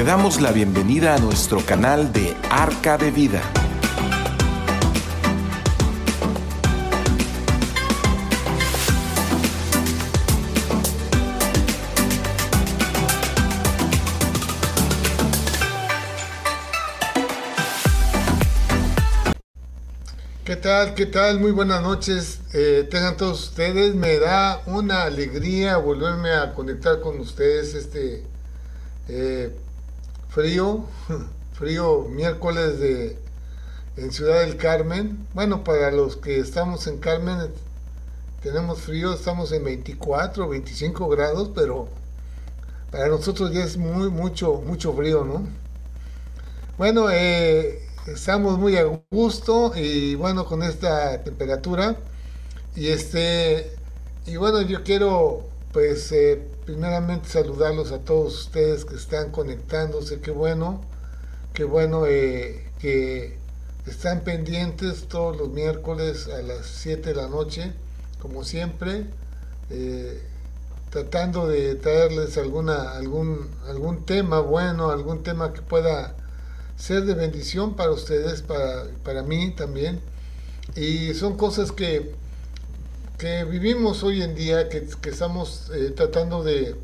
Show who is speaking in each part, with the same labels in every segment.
Speaker 1: Te damos la bienvenida a nuestro canal de Arca de Vida.
Speaker 2: ¿Qué tal? ¿Qué tal? Muy buenas noches. Eh, tengan todos ustedes. Me da una alegría volverme a conectar con ustedes este eh, frío, frío miércoles de en Ciudad del Carmen. Bueno, para los que estamos en Carmen tenemos frío, estamos en 24, 25 grados, pero para nosotros ya es muy mucho mucho frío, ¿no? Bueno, eh, estamos muy a gusto y bueno con esta temperatura y este y bueno yo quiero pues eh, primeramente saludarlos a todos ustedes que están conectándose qué bueno qué bueno eh, que están pendientes todos los miércoles a las 7 de la noche como siempre eh, tratando de traerles alguna algún algún tema bueno algún tema que pueda ser de bendición para ustedes, para, para mí también. Y son cosas que, que vivimos hoy en día, que, que estamos eh, tratando de,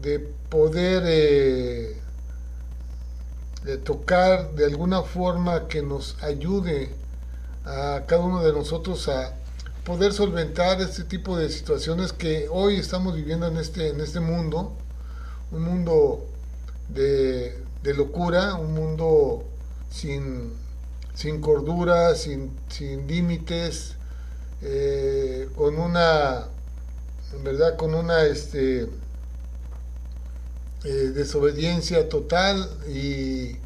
Speaker 2: de poder eh, de tocar de alguna forma que nos ayude a cada uno de nosotros a poder solventar este tipo de situaciones que hoy estamos viviendo en este, en este mundo, un mundo de, de locura, un mundo sin, sin cordura, sin, sin límites, eh, con una, verdad, con una este, eh, desobediencia total y,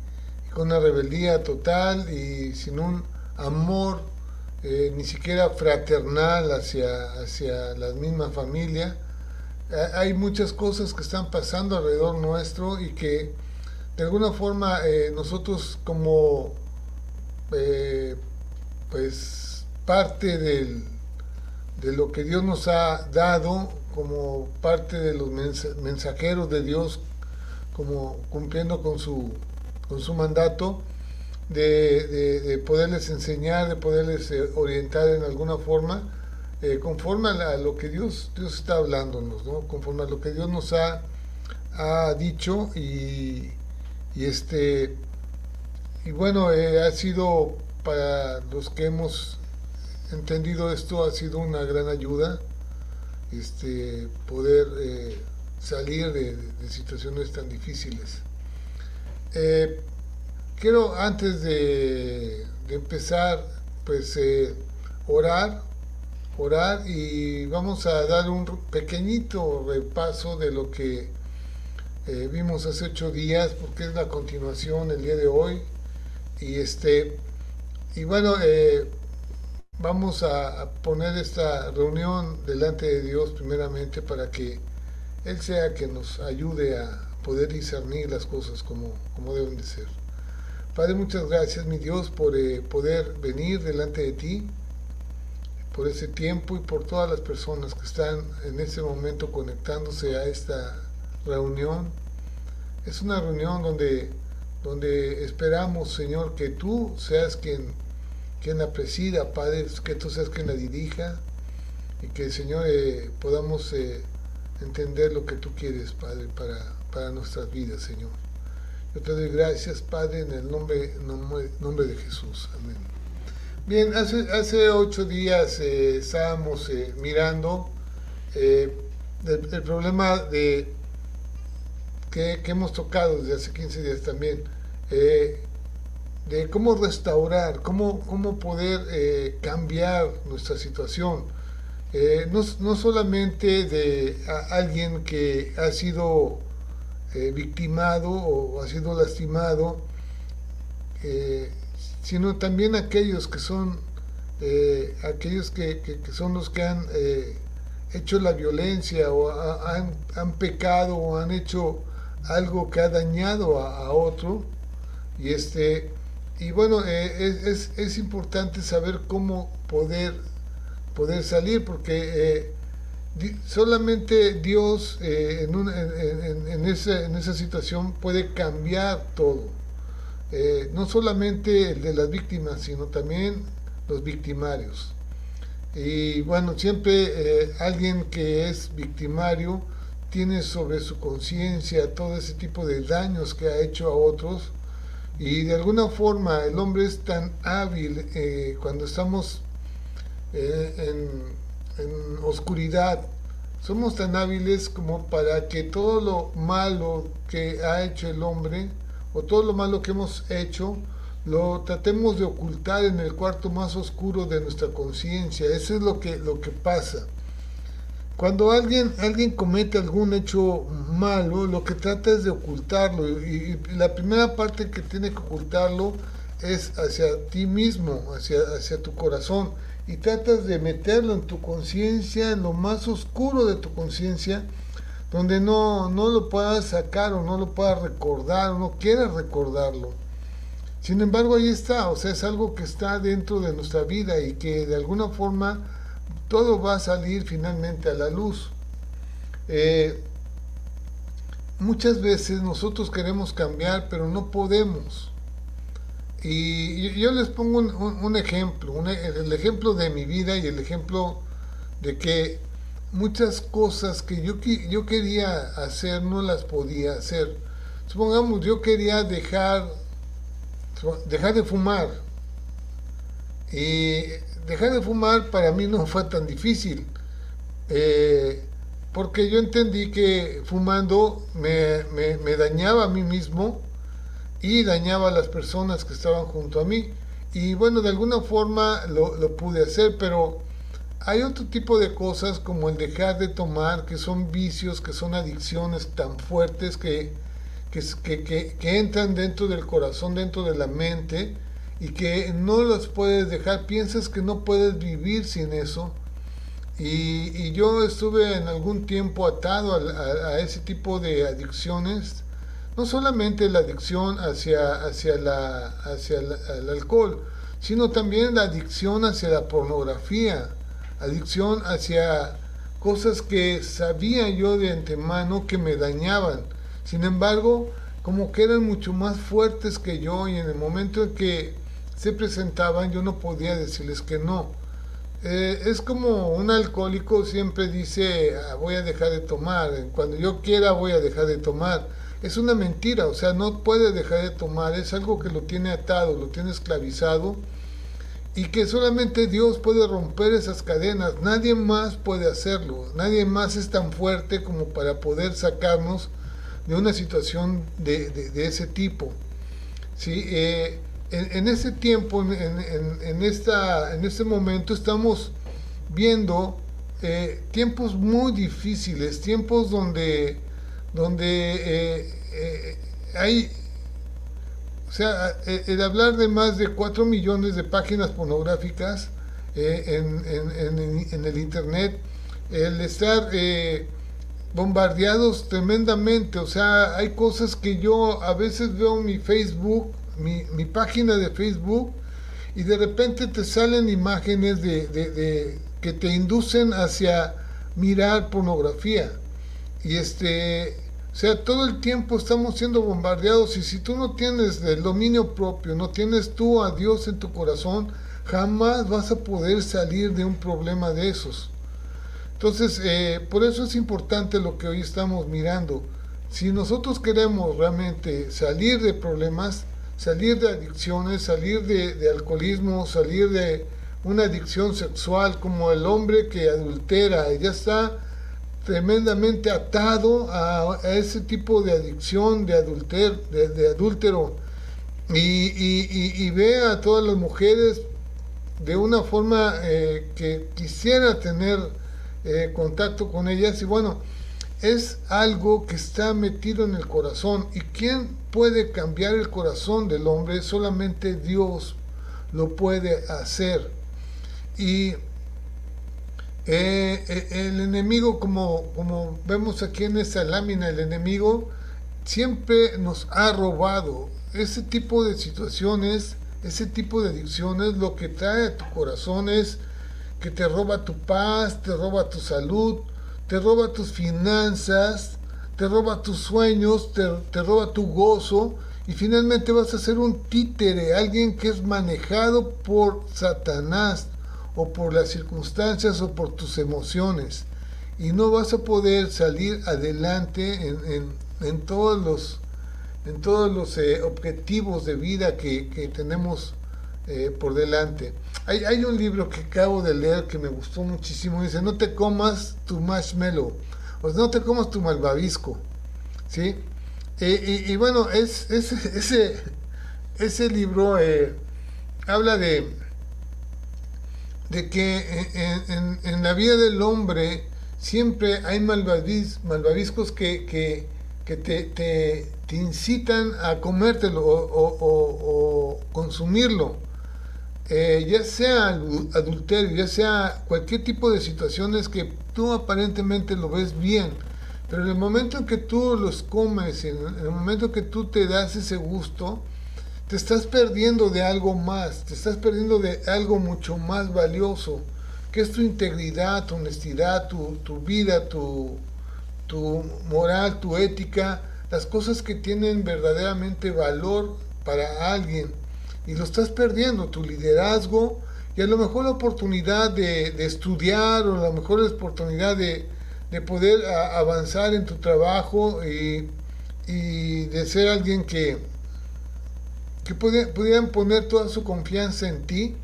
Speaker 2: con una rebeldía total y sin un amor eh, ni siquiera fraternal hacia, hacia la misma familia. Hay muchas cosas que están pasando alrededor nuestro y que de alguna forma eh, nosotros como pues parte del, de lo que Dios nos ha dado como parte de los mensajeros de Dios como cumpliendo con su con su mandato de, poderles enseñar de poderles eh, orientar en alguna forma conforme a, lo que Dios Dios está hablándonos ¿no? conforme a lo que Dios nos ha, ha dicho y, y este y bueno, eh, ha sido para los que hemos entendido esto, ha sido una gran ayuda este, poder eh, salir de, situaciones tan difíciles. Eh, quiero antes de, empezar, pues orar, orar y vamos a dar un pequeñito repaso de lo que eh, vimos hace ocho días porque es la continuación el día de hoy y este y bueno eh, vamos a, poner esta reunión delante de Dios primeramente para que él sea que nos ayude a poder discernir las cosas como, como deben de ser Padre muchas gracias mi Dios por eh, poder venir delante de ti por ese tiempo y por todas las personas que están en este momento conectándose a esta reunión. Es una reunión donde, donde esperamos, Señor, que tú seas quien, quien la presida, Padre, que tú seas quien la dirija y que, Señor, eh, podamos eh, entender lo que tú quieres, Padre, para, para nuestras vidas, Señor. Yo te doy gracias, Padre, en el nombre, nombre, de Jesús. Amén. Bien, hace, hace ocho días eh, estábamos mirando el problema de que, hemos tocado desde hace 15 días también, de cómo restaurar, cómo, cómo poder eh, cambiar nuestra situación. Eh, no, solamente de alguien que ha sido victimado o ha sido lastimado, sino también aquellos que son aquellos que, son los que han hecho la violencia o han, han, pecado o han hecho algo que ha dañado a, otro y este y bueno eh, es, es, importante saber cómo poder poder salir porque eh, solamente Dios eh, en, esa, situación puede cambiar todo. No solamente el de las víctimas, sino también los victimarios. Y bueno, siempre alguien que es victimario tiene sobre su conciencia todo ese tipo de daños que ha hecho a otros y de alguna forma el hombre es tan hábil eh, cuando estamos eh, en, en, oscuridad, somos tan hábiles como para que todo lo malo que ha hecho el hombre o todo lo malo que hemos hecho lo tratemos de ocultar en el cuarto más oscuro de nuestra conciencia. Eso es lo que, lo que pasa. Cuando alguien, alguien comete algún hecho malo, lo que trata es de ocultarlo. Y, la primera parte que tiene que ocultarlo es hacia ti mismo, hacia, hacia tu corazón. Y tratas de meterlo en tu conciencia, en lo más oscuro de tu conciencia, donde no, no lo puedas sacar o no lo puedas recordar o no quieras recordarlo. Sin embargo, ahí está, o sea, es algo que está dentro de nuestra vida y que de alguna forma todo va a salir finalmente a la luz. Eh, muchas veces nosotros queremos cambiar, pero no podemos. Y yo les pongo un, ejemplo, el ejemplo de mi vida y el ejemplo de que muchas cosas que yo, yo quería hacer no las podía hacer. Supongamos, yo quería dejar dejar de fumar. Y dejar de fumar para mí no fue tan difícil, eh, porque yo entendí que fumando me, dañaba a mí mismo y dañaba a las personas que estaban junto a mí. Y bueno, de alguna forma lo, pude hacer, pero hay otro tipo de cosas como el dejar de tomar, que son vicios, que son adicciones tan fuertes que que, que, entran dentro del corazón, dentro de la mente, y que no los puedes dejar, piensas que no puedes vivir sin eso. Y, yo estuve en algún tiempo atado a, ese tipo de adicciones, no solamente la adicción hacia, hacia, la, hacia el alcohol, sino también la adicción hacia la pornografía, adicción hacia cosas que sabía yo de antemano que me dañaban sin embargo, como que eran mucho más fuertes que yo y en el momento en que se presentaban yo no podía decirles que no. Eh, es como un alcohólico siempre dice ah, voy a dejar de tomar, cuando yo quiera voy a dejar de tomar. Es una mentira, o sea, no puede dejar de tomar, es algo que lo tiene atado, lo tiene esclavizado y que solamente Dios puede romper esas cadenas, nadie más puede hacerlo, nadie más es tan fuerte como para poder sacarnos de una situación de, ese tipo. ¿sí? Eh, en, ese tiempo, en, esta, en este momento, estamos viendo eh, tiempos muy difíciles, tiempos donde, donde eh, hay, o sea, el hablar de más de 4 millones de páginas pornográficas en, el Internet, el estar bombardeados tremendamente. O sea, hay cosas que yo a veces veo en mi Facebook, mi, página de Facebook, y de repente te salen imágenes de, que te inducen hacia mirar pornografía. Y este, o sea, todo el tiempo estamos siendo bombardeados y si tú no tienes el dominio propio, no tienes tú a Dios en tu corazón, jamás vas a poder salir de un problema de esos. Entonces, eh, por eso es importante lo que hoy estamos mirando. Si nosotros queremos realmente salir de problemas, salir de adicciones, salir de, alcoholismo, salir de una adicción sexual como el hombre que adultera, ya está tremendamente atado a, ese tipo de adicción, de, adulter, de, adúltero, y, ve a todas las mujeres de una forma eh, que quisiera tener eh, contacto con ellas. Y bueno, es algo que está metido en el corazón. Y quién puede cambiar el corazón del hombre, solamente Dios lo puede hacer. Y eh, eh, el enemigo, como, como vemos aquí en esta lámina, el enemigo siempre nos ha robado. Ese tipo de situaciones, ese tipo de adicciones, lo que trae a tu corazón es que te roba tu paz, te roba tu salud, te roba tus finanzas, te roba tus sueños, te, te roba tu gozo y finalmente vas a ser un títere, alguien que es manejado por Satanás o por las circunstancias o por tus emociones y no vas a poder salir adelante en, todos los en todos los eh, objetivos de vida que, tenemos eh, por delante. Hay, un libro que acabo de leer que me gustó muchísimo, dice, no te comas tu marshmallow, o no te comas tu malvavisco, ¿sí? y, bueno, es, ese, ese libro eh, habla de, de que en, en, la vida del hombre siempre hay malvaviscos que, que, que te, te, te, incitan a comértelo o, o, consumirlo. Eh, ya sea adulterio, ya sea cualquier tipo de situaciones que tú aparentemente lo ves bien, pero en el momento en que tú los comes, en el momento en que tú te das ese gusto, te estás perdiendo de algo más, te estás perdiendo de algo mucho más valioso, que es tu integridad, tu honestidad, tu, vida, tu, tu moral, tu ética, las cosas que tienen verdaderamente valor para alguien. Y lo estás perdiendo, tu liderazgo y a lo mejor la oportunidad de, de estudiar o a lo mejor la oportunidad de, de poder avanzar en tu trabajo y, de ser alguien que, que pudieran poner toda su confianza en ti,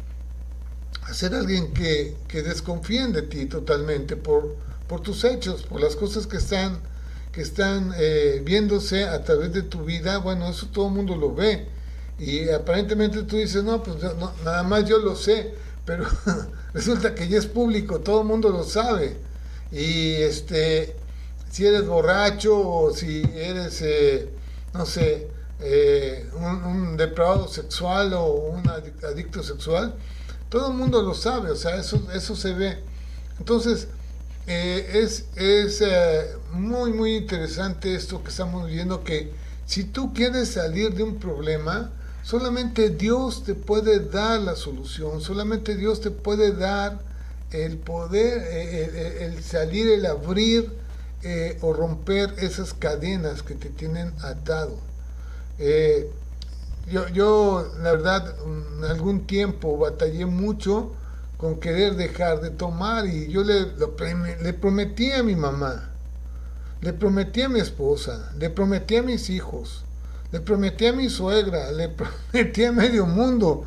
Speaker 2: a ser alguien que, que desconfíen de ti totalmente por, por tus hechos, por las cosas que están, que están eh, viéndose a través de tu vida, bueno, eso todo el mundo lo ve. Y aparentemente tú dices, no, pues nada más yo lo sé, pero resulta que ya es público, todo el mundo lo sabe. Y este si eres borracho o si eres eh, no sé eh, un, depravado sexual o un adicto sexual todo el mundo lo sabe o sea eso eso se ve. Entonces eh, es, es muy muy interesante esto que estamos viendo que si tú quieres salir de un problema solamente Dios te puede dar la solución solamente Dios te puede dar el poder, eh, eh, eh, el, salir, el abrir o romper esas cadenas que te tienen atado. yo, yo, la verdad, en algún tiempo batallé mucho con querer dejar de tomar y yo le, le prometí a mi mamá, le prometí a mi esposa, le prometí a mis hijos, le prometí a mi suegra, le prometí a medio mundo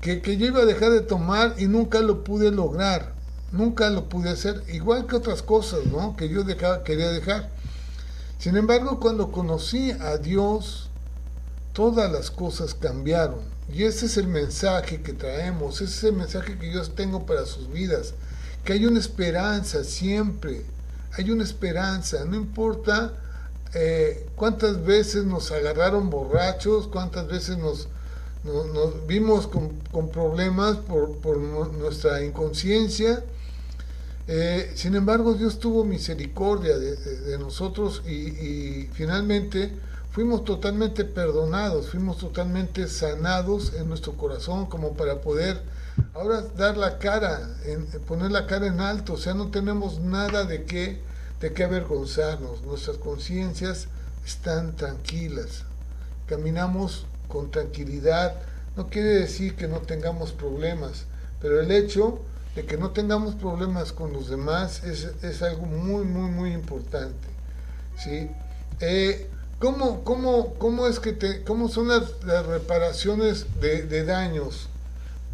Speaker 2: que, que, yo iba a dejar de tomar y nunca lo pude lograr nunca lo pude hacer, igual que otras cosas, ¿no? Que yo quería dejar. Sin embargo, cuando conocí a Dios, todas las cosas cambiaron. Y ese es el mensaje que traemos, ese es el mensaje que yo tengo para sus vidas, que hay una esperanza siempre, hay una esperanza, no importa eh, cuántas veces nos agarraron borrachos, cuántas veces nos, vimos con, problemas por, nuestra inconsciencia, eh, sin embargo, Dios tuvo misericordia de, nosotros y, finalmente fuimos totalmente perdonados, fuimos totalmente sanados en nuestro corazón como para poder ahora dar la cara, poner la cara en alto, o sea, no tenemos nada de qué, de qué avergonzarnos, nuestras conciencias están tranquilas, caminamos con tranquilidad, no quiere decir que no tengamos problemas, pero el hecho de que no tengamos problemas con los demás es, algo muy, muy, muy importante. ¿sí? Eh, ¿cómo, cómo, es que ¿Cómo son las, reparaciones de, daños?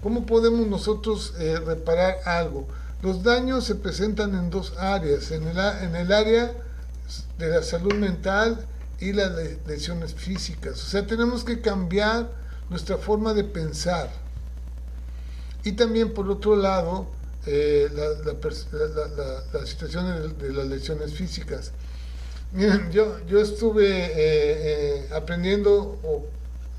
Speaker 2: ¿Cómo podemos nosotros eh, reparar algo? Los daños se presentan en dos áreas, en el, en el área de la salud mental y las lesiones físicas. O sea, tenemos que cambiar nuestra forma de pensar. Y también, por otro lado, eh, la, situación de, las lesiones físicas. Miren, yo, yo estuve eh, eh, aprendiendo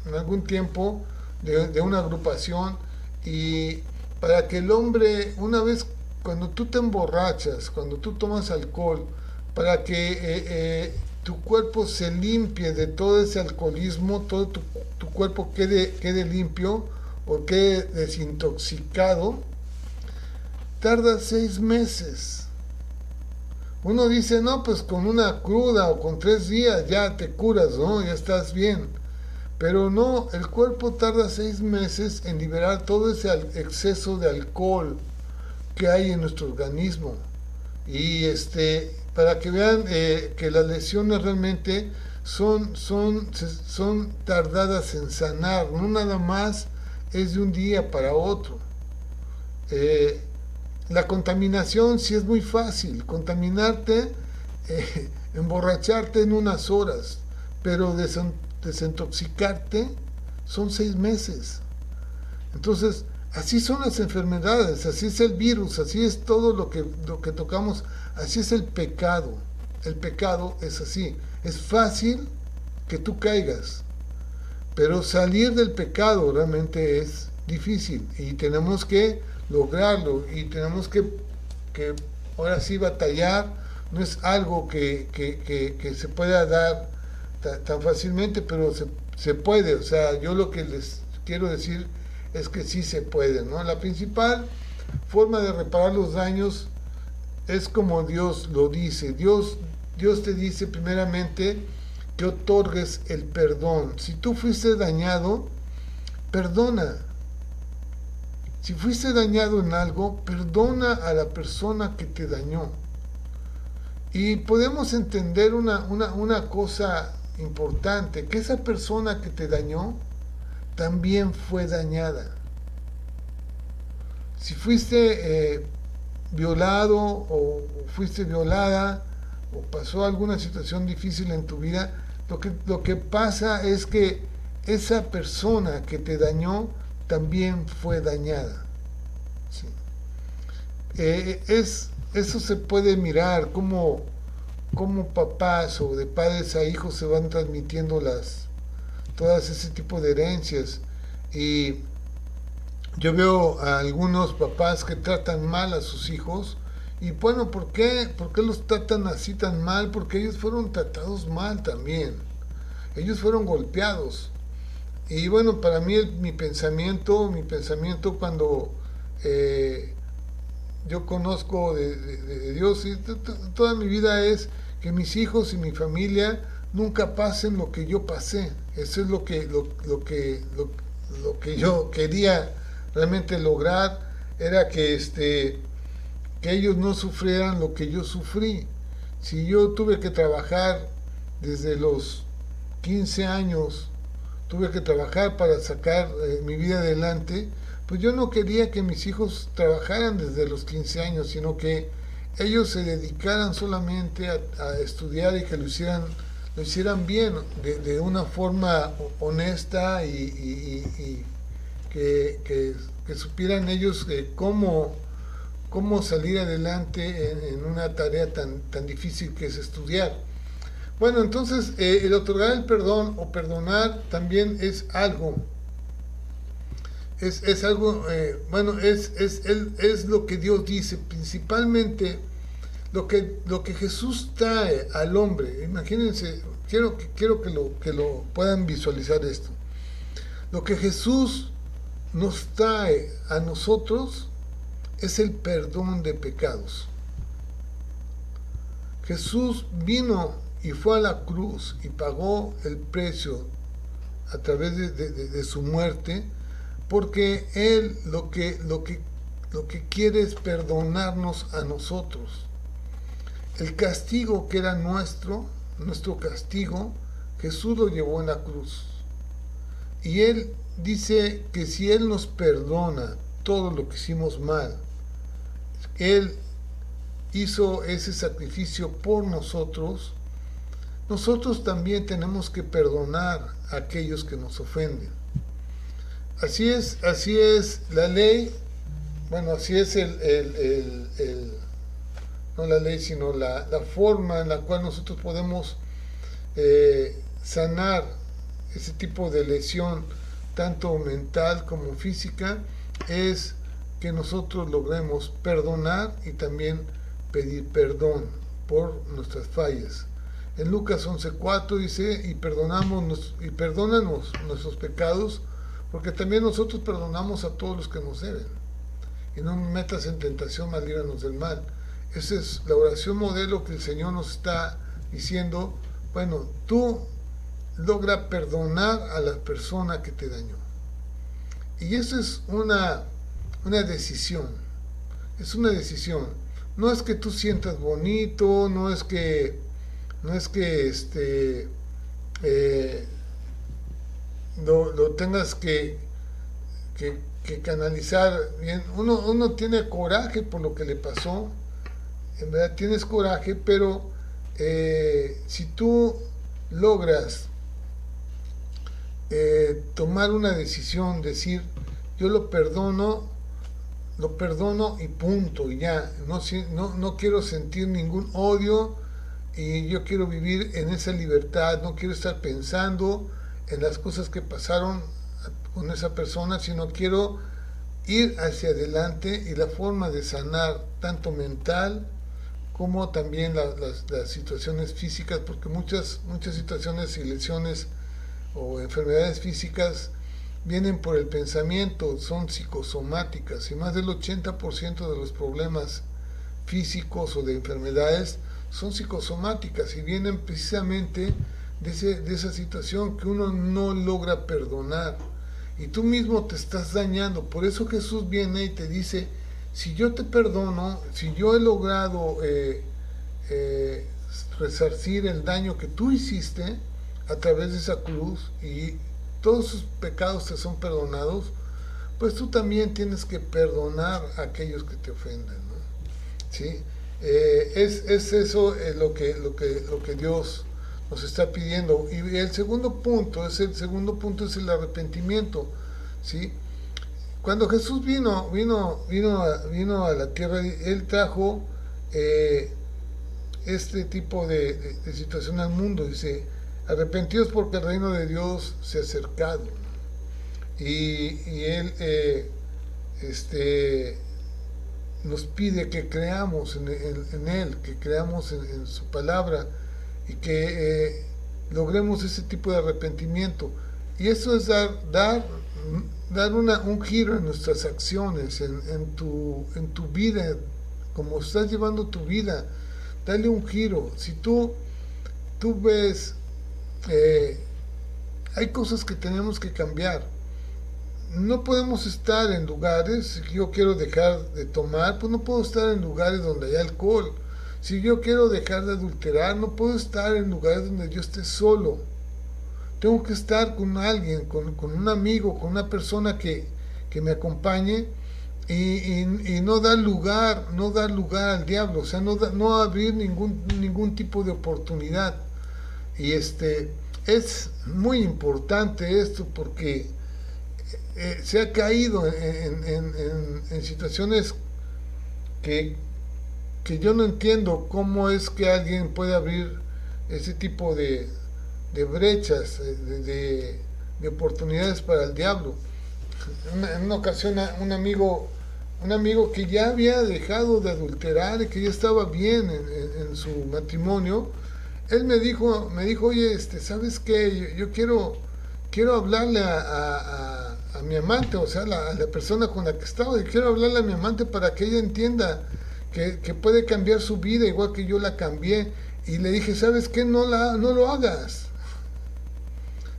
Speaker 2: en algún tiempo de, una agrupación y para que el hombre, una vez cuando tú te emborrachas, cuando tú tomas alcohol, para que tu cuerpo se limpie de todo ese alcoholismo, todo tu, tu cuerpo quede, quede limpio, o quede desintoxicado, tarda seis meses. Uno dice, no, pues con una cruda o con tres días ya te curas, ¿no? Ya estás bien. Pero no, el cuerpo tarda seis meses en liberar todo ese exceso de alcohol que hay en nuestro organismo. Y este, para que vean eh, que las lesiones realmente son, son, son tardadas en sanar, no nada más es de un día para otro. Eh, la contaminación sí es muy fácil, contaminarte, eh, emborracharte en unas horas, pero desintoxicarte son seis meses. Entonces, así son las enfermedades, así es el virus, así es todo lo que, lo que tocamos, así es el pecado. El pecado es así, es fácil que tú caigas, pero salir del pecado realmente es difícil y tenemos que lograrlo y tenemos que, que ahora sí batallar, no es algo que, se pueda dar tan, fácilmente, pero se, se, puede, o sea, yo lo que les quiero decir es que sí se puede, ¿no? La principal forma de reparar los daños es como Dios lo dice, Dios, Dios te dice primeramente que otorgues el perdón, si tú fuiste dañado, perdona, si fuiste dañado en algo, perdona a la persona que te dañó. Y podemos entender una, una, cosa importante, que esa persona que te dañó también fue dañada. Si fuiste eh, violado o, fuiste violada o pasó alguna situación difícil en tu vida, lo que, lo que pasa es que esa persona que te dañó también fue dañada. Eh, es, eso se puede mirar, como, papás o de padres a hijos se van transmitiendo las, todas ese tipo de herencias. Y yo veo a algunos papás que tratan mal a sus hijos. Y bueno, ¿por qué? ¿Por qué los tratan así tan mal? Porque ellos fueron tratados mal también. Ellos fueron golpeados. Y bueno, para mí mi pensamiento, mi pensamiento cuando eh, yo conozco de, Dios y toda mi vida es que mis hijos y mi familia nunca pasen lo que yo pasé. Eso es lo que, lo, que, lo, que yo quería realmente lograr, era que, este, que ellos no sufrieran lo que yo sufrí. Si yo tuve que trabajar desde los 15 años tuve que trabajar para sacar eh, mi vida adelante, pues yo no quería que mis hijos trabajaran desde los 15 años, sino que ellos se dedicaran solamente a, estudiar y que lo hicieran, lo hicieran bien, de, una forma honesta y, que, supieran ellos eh, cómo, cómo salir adelante en, una tarea tan, tan difícil que es estudiar. Bueno, entonces eh, el otorgar el perdón o perdonar también es algo. Es, algo, eh, bueno, es, es, es, lo que Dios dice, principalmente lo que, lo que Jesús trae al hombre. Imagínense, quiero, quiero que, lo, que lo puedan visualizar esto. Lo que Jesús nos trae a nosotros es el perdón de pecados. Jesús vino y fue a la cruz y pagó el precio a través de, su muerte, porque Él lo que, lo, que, lo que quiere es perdonarnos a nosotros. El castigo que era nuestro, nuestro castigo, Jesús lo llevó en la cruz. Y Él dice que si Él nos perdona todo lo que hicimos mal, Él hizo ese sacrificio por nosotros, nosotros también tenemos que perdonar a aquellos que nos ofenden. Así es, así es la ley, bueno, así es el, no la ley, sino la, forma en la cual nosotros podemos eh, sanar ese tipo de lesión, tanto mental como física, es que nosotros logremos perdonar y también pedir perdón por nuestras fallas. En Lucas 11:4 dice, y, perdonamos, y perdónanos nuestros pecados, porque también nosotros perdonamos a todos los que nos deben. Y no metas en tentación, más líbranos del mal. Esa es la oración modelo que el Señor nos está diciendo. Bueno, tú logra perdonar a la persona que te dañó. Y eso es una, una decisión. Es una decisión. No es que tú sientas bonito, no es que, no es que este, eh, lo, tengas que, que, canalizar bien. Uno, uno tiene coraje por lo que le pasó, en verdad tienes coraje, pero eh, si tú logras eh, tomar una decisión, decir, yo lo perdono, lo perdono y punto, y ya, no, no, no quiero sentir ningún odio y yo quiero vivir en esa libertad, no quiero estar pensando en las cosas que pasaron con esa persona, sino quiero ir hacia adelante y la forma de sanar tanto mental como también las, situaciones físicas, porque muchas, muchas situaciones y lesiones o enfermedades físicas vienen por el pensamiento, son psicosomáticas y más del 80% de los problemas físicos o de enfermedades son psicosomáticas y vienen precisamente de, de esa situación que uno no logra perdonar y tú mismo te estás dañando. Por eso Jesús viene y te dice, si yo te perdono, si yo he logrado eh, eh, resarcir el daño que tú hiciste a través de esa cruz y todos sus pecados te son perdonados, pues tú también tienes que perdonar a aquellos que te ofenden. ¿Sí? Eh, es, es, eso lo, que, lo, que, lo que Dios nos está pidiendo. Y el segundo punto, es el segundo punto es el arrepentimiento, ¿sí? Cuando Jesús vino, vino, vino, vino a la tierra, él trajo eh, este tipo de, situación al mundo. Dice, arrepentidos porque el reino de Dios se ha acercado. Y, él eh, este, nos pide que creamos en, Él, que creamos en su palabra y que eh, logremos ese tipo de arrepentimiento. Y eso es dar, dar una, un giro en nuestras acciones, en, en, tu, en tu vida, como estás llevando tu vida, dale un giro. Si tú, tú ves, eh, hay cosas que tenemos que cambiar. No podemos estar en lugares, si yo quiero dejar de tomar, pues no puedo estar en lugares donde hay alcohol si yo quiero dejar de adulterar, no puedo estar en lugares donde yo esté solo. Tengo que estar con alguien, con, un amigo, con una persona que, me acompañe y, no dar lugar, no dar lugar al diablo, o sea, no, no abrir ningún, ningún tipo de oportunidad. Y este es muy importante esto porque eh, se ha caído en situaciones que que yo no entiendo cómo es que alguien puede abrir ese tipo de, brechas, de, oportunidades para el diablo. En una, ocasión un amigo, un amigo que ya había dejado de adulterar y que ya estaba bien en, su matrimonio, él me dijo, me dijo, oye, este, ¿sabes qué? Yo, quiero, quiero hablarle a, mi amante, o sea, a la persona con la que estaba, y quiero hablarle a mi amante para que ella entienda que, puede cambiar su vida igual que yo la cambié. Y le dije, ¿sabes qué? No, la, no lo hagas.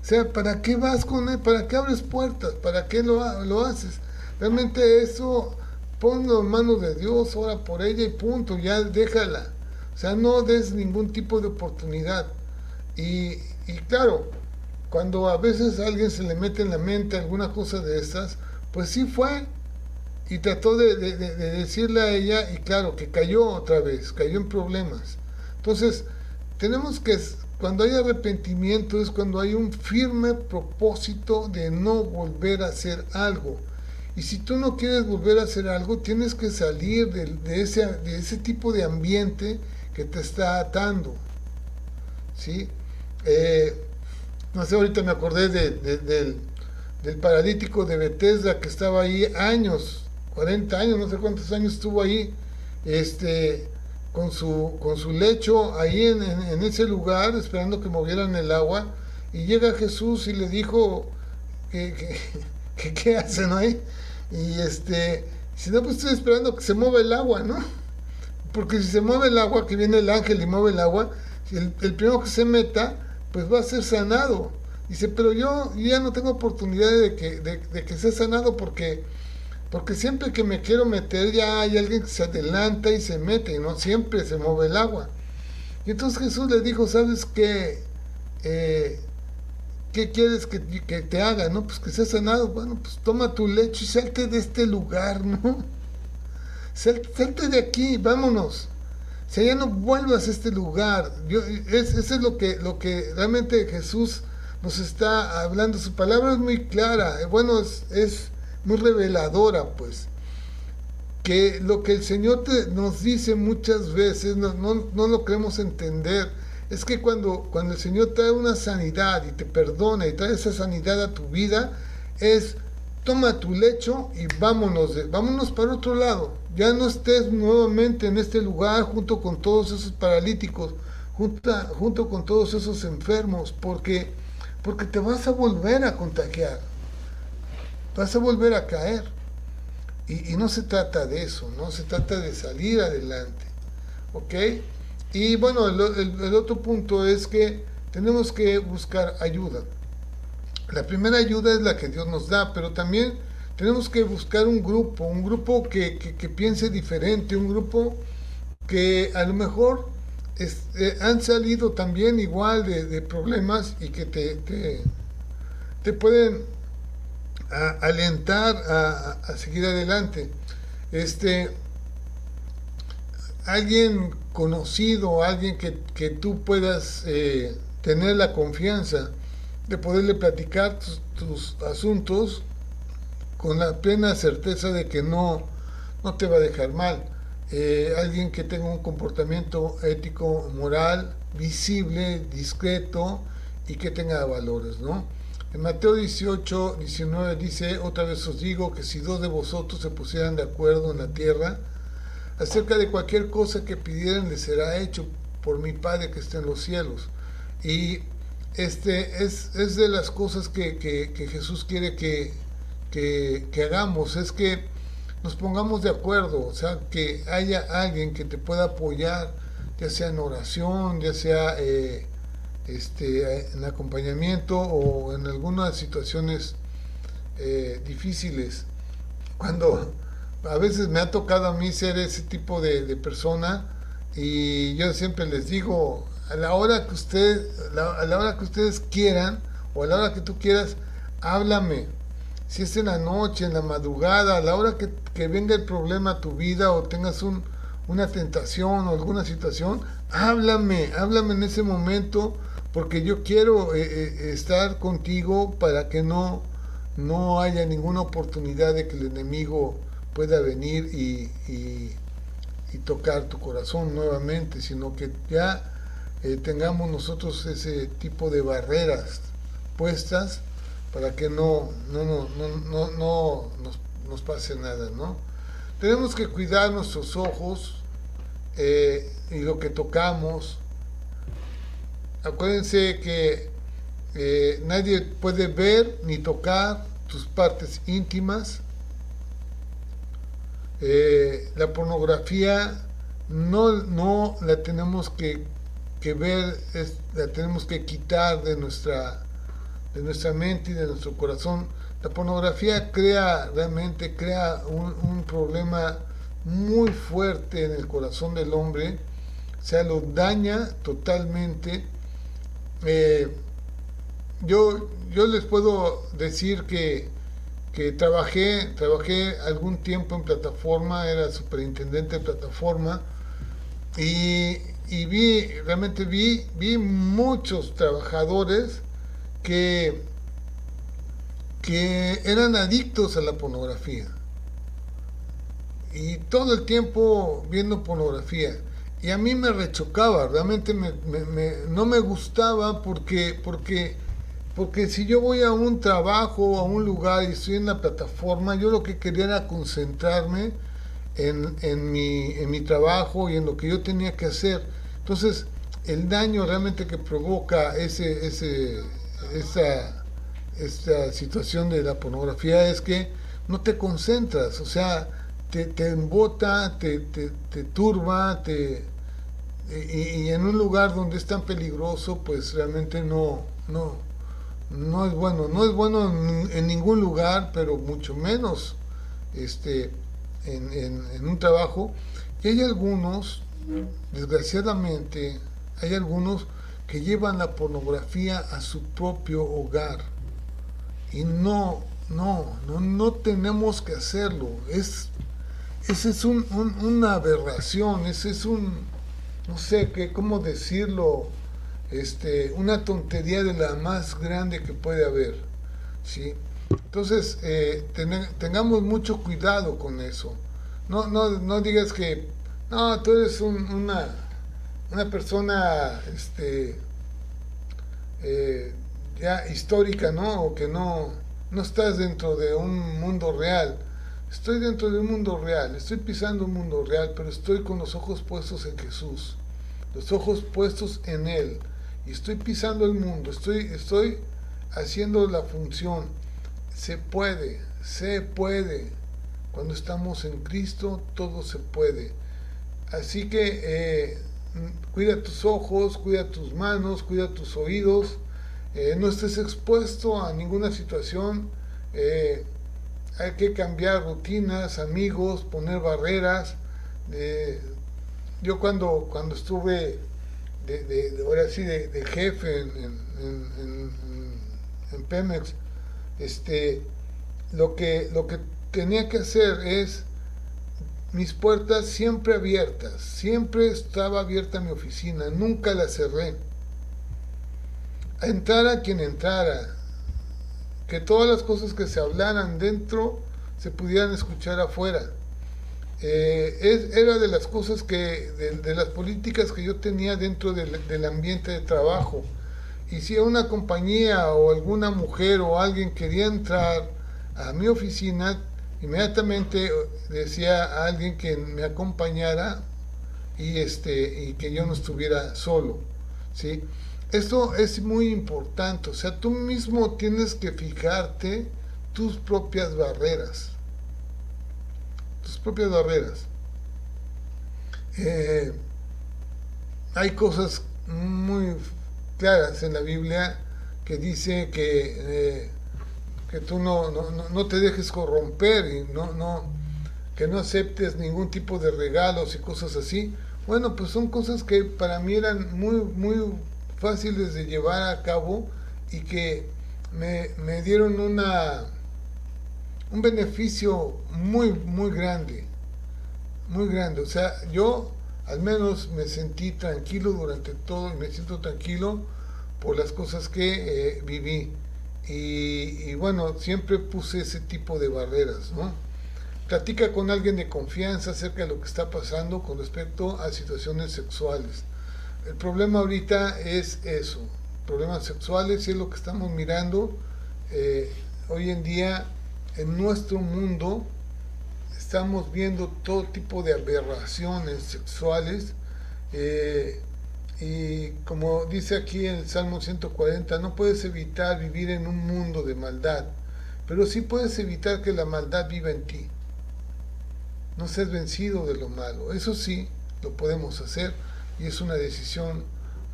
Speaker 2: O sea, ¿para qué vas con él? ¿Para qué abres puertas? ¿Para qué lo, lo haces? Realmente eso, ponlo en manos de Dios, ora por ella y punto, ya déjala. O sea, no des ningún tipo de oportunidad. Y, y claro, cuando a veces a alguien se le mete en la mente alguna cosa de estas, pues sí fue, y trató de, decirle a ella y claro que cayó otra vez, cayó en problemas. Entonces, tenemos que, cuando hay arrepentimiento es cuando hay un firme propósito de no volver a hacer algo. Y si tú no quieres volver a hacer algo, tienes que salir de, ese, de ese tipo de ambiente que te está atando. ¿Sí? Eh, no sé, ahorita me acordé del, del paralítico de Bethesda que estaba ahí años 40 años, no sé cuántos años estuvo ahí, este, con su, con su lecho ahí en, ese lugar, esperando que movieran el agua, y llega Jesús y le dijo que, qué hacen ahí, y este, si no, pues estoy esperando que se mueva el agua, ¿no? porque si se mueve el agua, que viene el ángel y mueve el agua, el, el primero que se meta, pues va a ser sanado. Dice, pero yo, ya no tengo oportunidad de que, de, que sea sanado porque, porque siempre que me quiero meter ya hay alguien que se adelanta y se mete y no siempre se mueve el agua. Y entonces Jesús le dijo, ¿sabes qué? Eh, ¿Qué quieres que, que, te haga? No, pues que sea sanado. Bueno, pues toma tu lecho y salte de este lugar, ¿no? Salte, de aquí, vámonos. O sea, ya no vuelvas a este lugar. Yo, es, eso es lo que, lo que realmente Jesús nos está hablando. Su palabra es muy clara. Eh, bueno, es, es muy reveladora, pues. Que lo que el Señor te, nos dice muchas veces, no, no, no lo queremos entender es que cuando, cuando el Señor trae una sanidad y te perdona y trae esa sanidad a tu vida, es toma tu lecho y vámonos, vámonos para otro lado. Ya no estés nuevamente en este lugar junto con todos esos paralíticos, junto, junto con todos esos enfermos, porque, porque te vas a volver a contagiar, vas a volver a caer. Y, no se trata de eso, no se trata de salir adelante. ¿Ok? Y bueno, el, otro punto es que tenemos que buscar ayuda. La primera ayuda es la que Dios nos da, pero también tenemos que buscar un grupo, un grupo que, piense diferente, un grupo que a lo mejor eh, han salido también igual de, problemas y que te, te, pueden alentar a, a, seguir adelante. Este, alguien conocido, alguien que, tú puedas eh, tener la confianza de poderle platicar tus, asuntos con la plena certeza de que no, no te va a dejar mal. Eh, alguien que tenga un comportamiento ético, moral, visible, discreto y que tenga valores, ¿no? En Mateo 18, 19 dice, otra vez os digo que si dos de vosotros se pusieran de acuerdo en la tierra, acerca de cualquier cosa que pidieran les será hecho por mi Padre que está en los cielos. Y este es, es de las cosas que, que, Jesús quiere que, que, hagamos, es que nos pongamos de acuerdo, o sea, que haya alguien que te pueda apoyar, ya sea en oración, ya sea eh, este, en acompañamiento o en algunas situaciones eh, difíciles. Cuando a veces me ha tocado a mí ser ese tipo de, persona y yo siempre les digo, a la hora que usted, a la hora que ustedes quieran o a la hora que tú quieras, háblame. Si es en la noche, en la madrugada, a la hora que, venga el problema a tu vida o tengas un, una tentación o alguna situación, háblame, háblame en ese momento porque yo quiero eh, eh, estar contigo para que no, no haya ninguna oportunidad de que el enemigo pueda venir y, tocar tu corazón nuevamente, sino que ya eh, tengamos nosotros ese tipo de barreras puestas para que no, no, no, no, no, nos, pase nada, ¿no? Tenemos que cuidar nuestros ojos y lo que tocamos. Acuérdense que eh, nadie puede ver ni tocar tus partes íntimas eh, la pornografía no, no la tenemos que, ver, la tenemos que quitar de nuestra, de nuestra mente y de nuestro corazón. La pornografía crea, realmente crea un, problema muy fuerte en el corazón del hombre, o sea, lo daña totalmente. Eh, yo, yo les puedo decir que que trabajé, trabajé algún tiempo en plataforma, era superintendente de plataforma y, vi, realmente vi, vi muchos trabajadores que, que eran adictos a la pornografía y todo el tiempo viendo pornografía. Y a mí me rechocaba, realmente no me gustaba porque, porque porque si yo voy a un trabajo, a un lugar y estoy en la plataforma, yo lo que quería era concentrarme en, en, mi, en mi trabajo y en lo que yo tenía que hacer. Entonces, el daño realmente que provoca ese, ese, esa, esta situación de la pornografía es que no te concentras, o sea, te, te embota, te, te, te turba, te, y, en un lugar donde es tan peligroso, pues realmente no, no, no es bueno. No es bueno en, ningún lugar, pero mucho menos este, en, en, un trabajo. Y hay algunos, desgraciadamente, hay algunos que llevan la pornografía a su propio hogar. Y no, no, no, no tenemos que hacerlo. Es, ese es un, una aberración, ese es un, no sé qué, cómo decirlo, este, una tontería de la más grande que puede haber, ¿sí? Entonces, eh, tengamos mucho cuidado con eso. No, no, no digas que, no, tú eres una, una persona, este, eh, ya histórica, ¿no? O que no, no estás dentro de un mundo real. Estoy dentro de un mundo real, estoy pisando un mundo real, pero estoy con los ojos puestos en Jesús, los ojos puestos en Él. Y estoy pisando el mundo, estoy, estoy haciendo la función. Se puede, se puede. Cuando estamos en Cristo, todo se puede. Así que eh, cuida tus ojos, cuida tus manos, cuida tus oídos. Eh, no estés expuesto a ninguna situación. Eh, hay que cambiar rutinas, amigos, poner barreras. yo cuando, cuando estuve, de, ahora sí, de, jefe en, Pemex, este, lo, que, lo que tenía que hacer es mis puertas siempre abiertas, siempre estaba abierta mi oficina, nunca la cerré. Entrara quien entrara, que todas las cosas que se hablaran dentro se pudieran escuchar afuera. Eh, era de las cosas que, de, las políticas que yo tenía dentro del, ambiente de trabajo. Y si una compañía o alguna mujer o alguien quería entrar a mi oficina, inmediatamente decía a alguien que me acompañara y, este, y que yo no estuviera solo. ¿sí? Esto es muy importante, o sea, tú mismo tienes que fijarte tus propias barreras, tus propias barreras. Eh, hay cosas muy claras en la Biblia que dice que, eh, que tú no, no, te dejes corromper y no, no, que no aceptes ningún tipo de regalos y cosas así. Bueno, pues son cosas que para mí eran muy, muy fáciles de llevar a cabo y que me, dieron una, un beneficio muy, muy grande, muy grande. O sea, yo al menos me sentí tranquilo durante todo y me siento tranquilo por las cosas que eh, viví. Y, bueno, siempre puse ese tipo de barreras, ¿no? Platica con alguien de confianza acerca de lo que está pasando con respecto a situaciones sexuales. El problema ahorita es eso, problemas sexuales, y es lo que estamos mirando eh, hoy en día en nuestro mundo. Estamos viendo todo tipo de aberraciones sexuales. Eh, y como dice aquí en el Salmo 140, no puedes evitar vivir en un mundo de maldad, pero sí puedes evitar que la maldad viva en ti. No seas vencido de lo malo. Eso sí, lo podemos hacer y es una decisión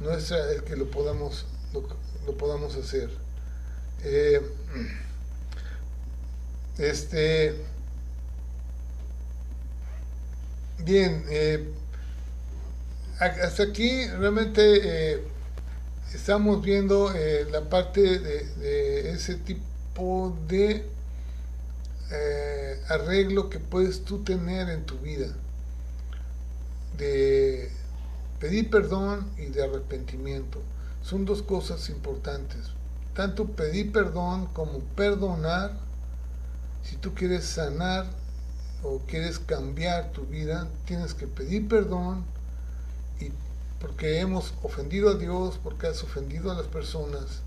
Speaker 2: nuestra el que lo podamos, lo, podamos hacer. Eh, este, bien, eh, hasta aquí realmente eh, estamos viendo la parte de, de, ese tipo de arreglo que puedes tú tener en tu vida. De Pedir perdón y de arrepentimiento son dos cosas importantes. Tanto pedir perdón como perdonar. Si tú quieres sanar o quieres cambiar tu vida, tienes que pedir perdón y porque hemos ofendido a Dios, porque has ofendido a las personas.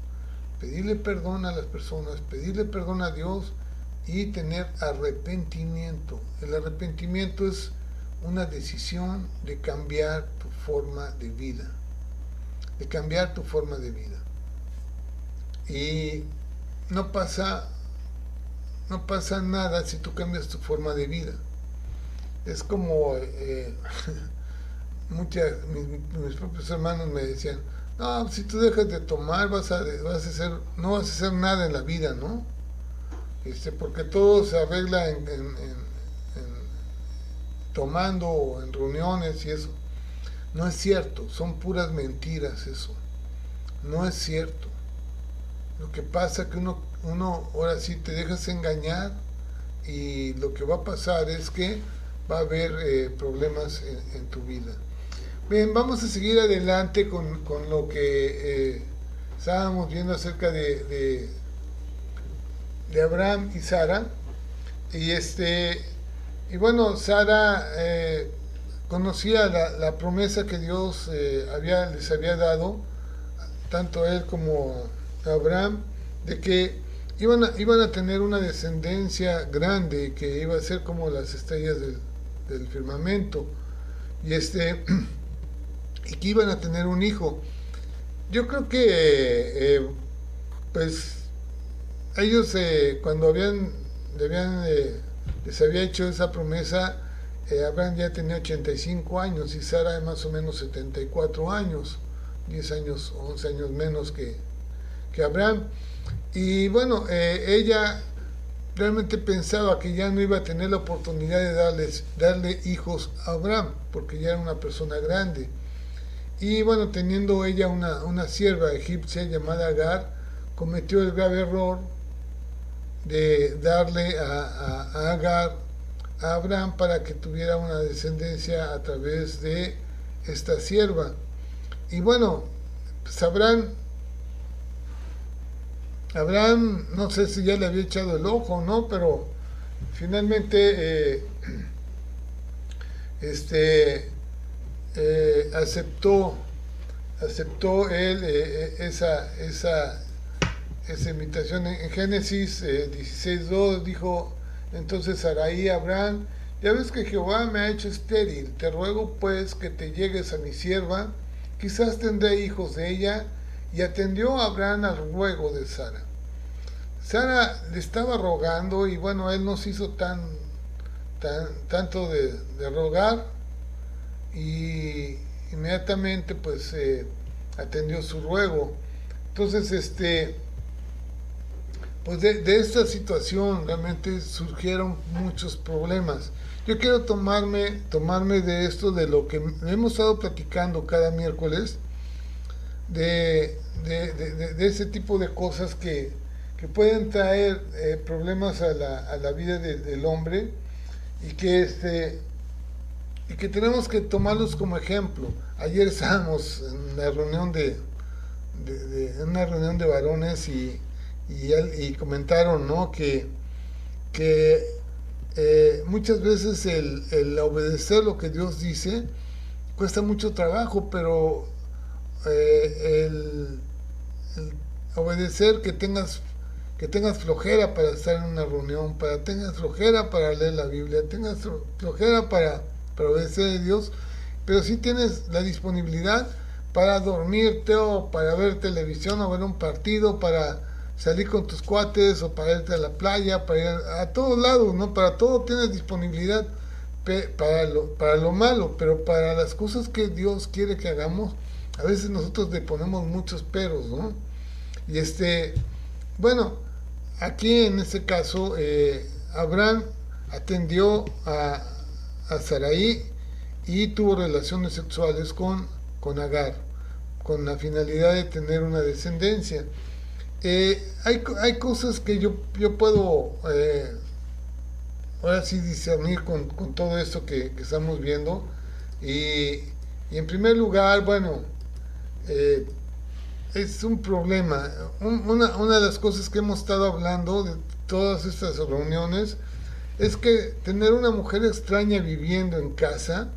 Speaker 2: Pedirle perdón a las personas, pedirle perdón a Dios y tener arrepentimiento. El arrepentimiento es una decisión de cambiar forma de vida, de cambiar tu forma de vida. Y no pasa, no pasa nada si tú cambias tu forma de vida. es como eh, muchas, mis, propios hermanos me decían, no, si tú dejas de tomar vas a, vas a hacer, no vas a hacer nada en la vida, ¿no? Este, porque todo se arregla en, tomando o en reuniones y eso. No es cierto, son puras mentiras eso. No es cierto. Lo que pasa es que uno, uno ahora sí te dejas engañar y lo que va a pasar es que va a haber eh, problemas en, tu vida. Bien, vamos a seguir adelante con, lo que eh, estábamos viendo acerca de, de, Abraham y Sara. Y este y bueno, Sara eh, conocía la, promesa que Dios había, les había dado, tanto a él como Abraham, de que iban a, iban a tener una descendencia grande que iba a ser como las estrellas del, firmamento. Y este y que iban a tener un hijo. Yo creo que eh, pues ellos eh, cuando habían, eh, les había hecho esa promesa Abraham ya tenía 85 años y Sara más o menos 74 años 10 años 11 años menos que, que Abraham y bueno ella realmente pensaba que ya no iba a tener la oportunidad de darles, darle hijos a Abraham, porque ya era una persona grande. Y bueno, teniendo ella una, una sierva egipcia llamada Agar, cometió el grave error de darle a, Agar a Abraham para que tuviera una descendencia a través de esta sierva. Y bueno, sabrán pues Abraham, no sé si ya le había echado el ojo no, pero finalmente eh, este, eh, aceptó, aceptó él eh, esa, esa, esa invitación. En, Génesis 16.2 dijo entonces Sarai Abraham, ya ves que Jehová me ha hecho estéril, te ruego pues que te llegues a mi sierva, quizás tendré hijos de ella, y atendió Abraham al ruego de Sara. Sara le estaba rogando y bueno, él no se hizo tan, tan tanto de, rogar y inmediatamente pues eh, atendió su ruego. Entonces, este, pues de, de, esta situación realmente surgieron muchos problemas. Yo quiero tomarme, tomarme de esto, de lo que hemos estado platicando cada miércoles, de, de, ese tipo de cosas que, pueden traer eh, problemas a la, a la vida del hombre y que este y que tenemos que tomarlos como ejemplo. Ayer estábamos en una reunión de, una reunión de varones y, y, comentaron ¿no? que, que eh, muchas veces el, el, obedecer lo que Dios dice cuesta mucho trabajo, pero eh, el, obedecer que tengas que tengas flojera para estar en una reunión, para tengas flojera para leer la Biblia, tengas flojera para, para obedecer a Dios, pero si tienes la disponibilidad para dormirte o para ver televisión o ver un partido, para salir con tus cuates o para irte a la playa, para ir a todos lados, ¿no? Para todo tienes disponibilidad para lo, para lo malo, pero para las cosas que Dios quiere que hagamos, a veces nosotros le ponemos muchos peros, ¿no? Y este, bueno, aquí en este caso, eh, Abraham atendió a, a Sarai y tuvo relaciones sexuales con, con Agar, con la finalidad de tener una descendencia. Eh, hay, hay, cosas que yo, yo puedo eh, ahora sí discernir con, con todo esto que, estamos viendo. Y, y, en primer lugar, bueno, eh, es un problema. una, una, de las cosas que hemos estado hablando de todas estas reuniones es que tener una mujer extraña viviendo en casa,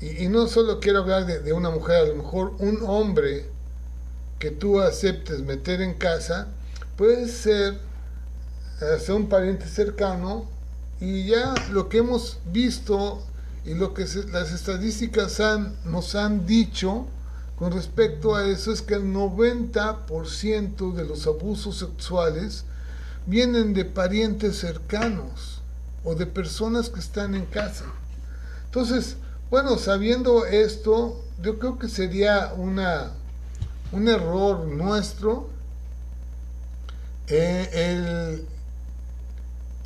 Speaker 2: y, no solo quiero hablar de, una mujer, a lo mejor un hombre que tú aceptes meter en casa, puede ser, ser un pariente cercano, y ya lo que hemos visto y lo que las estadísticas han, nos han dicho con respecto a eso es que el 90% de los abusos sexuales vienen de parientes cercanos. o de personas que están en casa. Entonces, bueno, sabiendo esto, yo creo que sería una, un error nuestro eh,